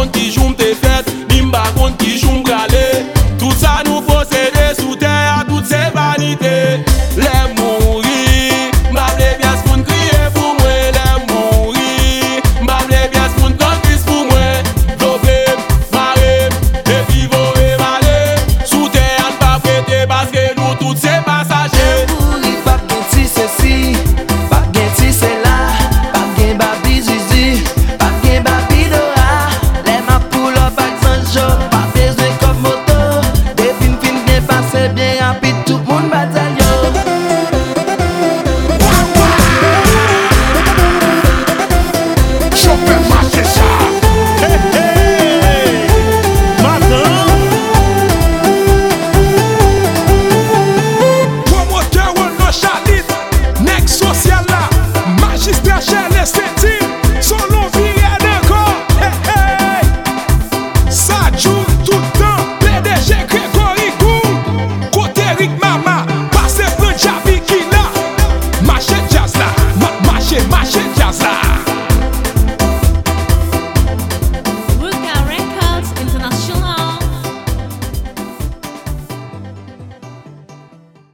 contigo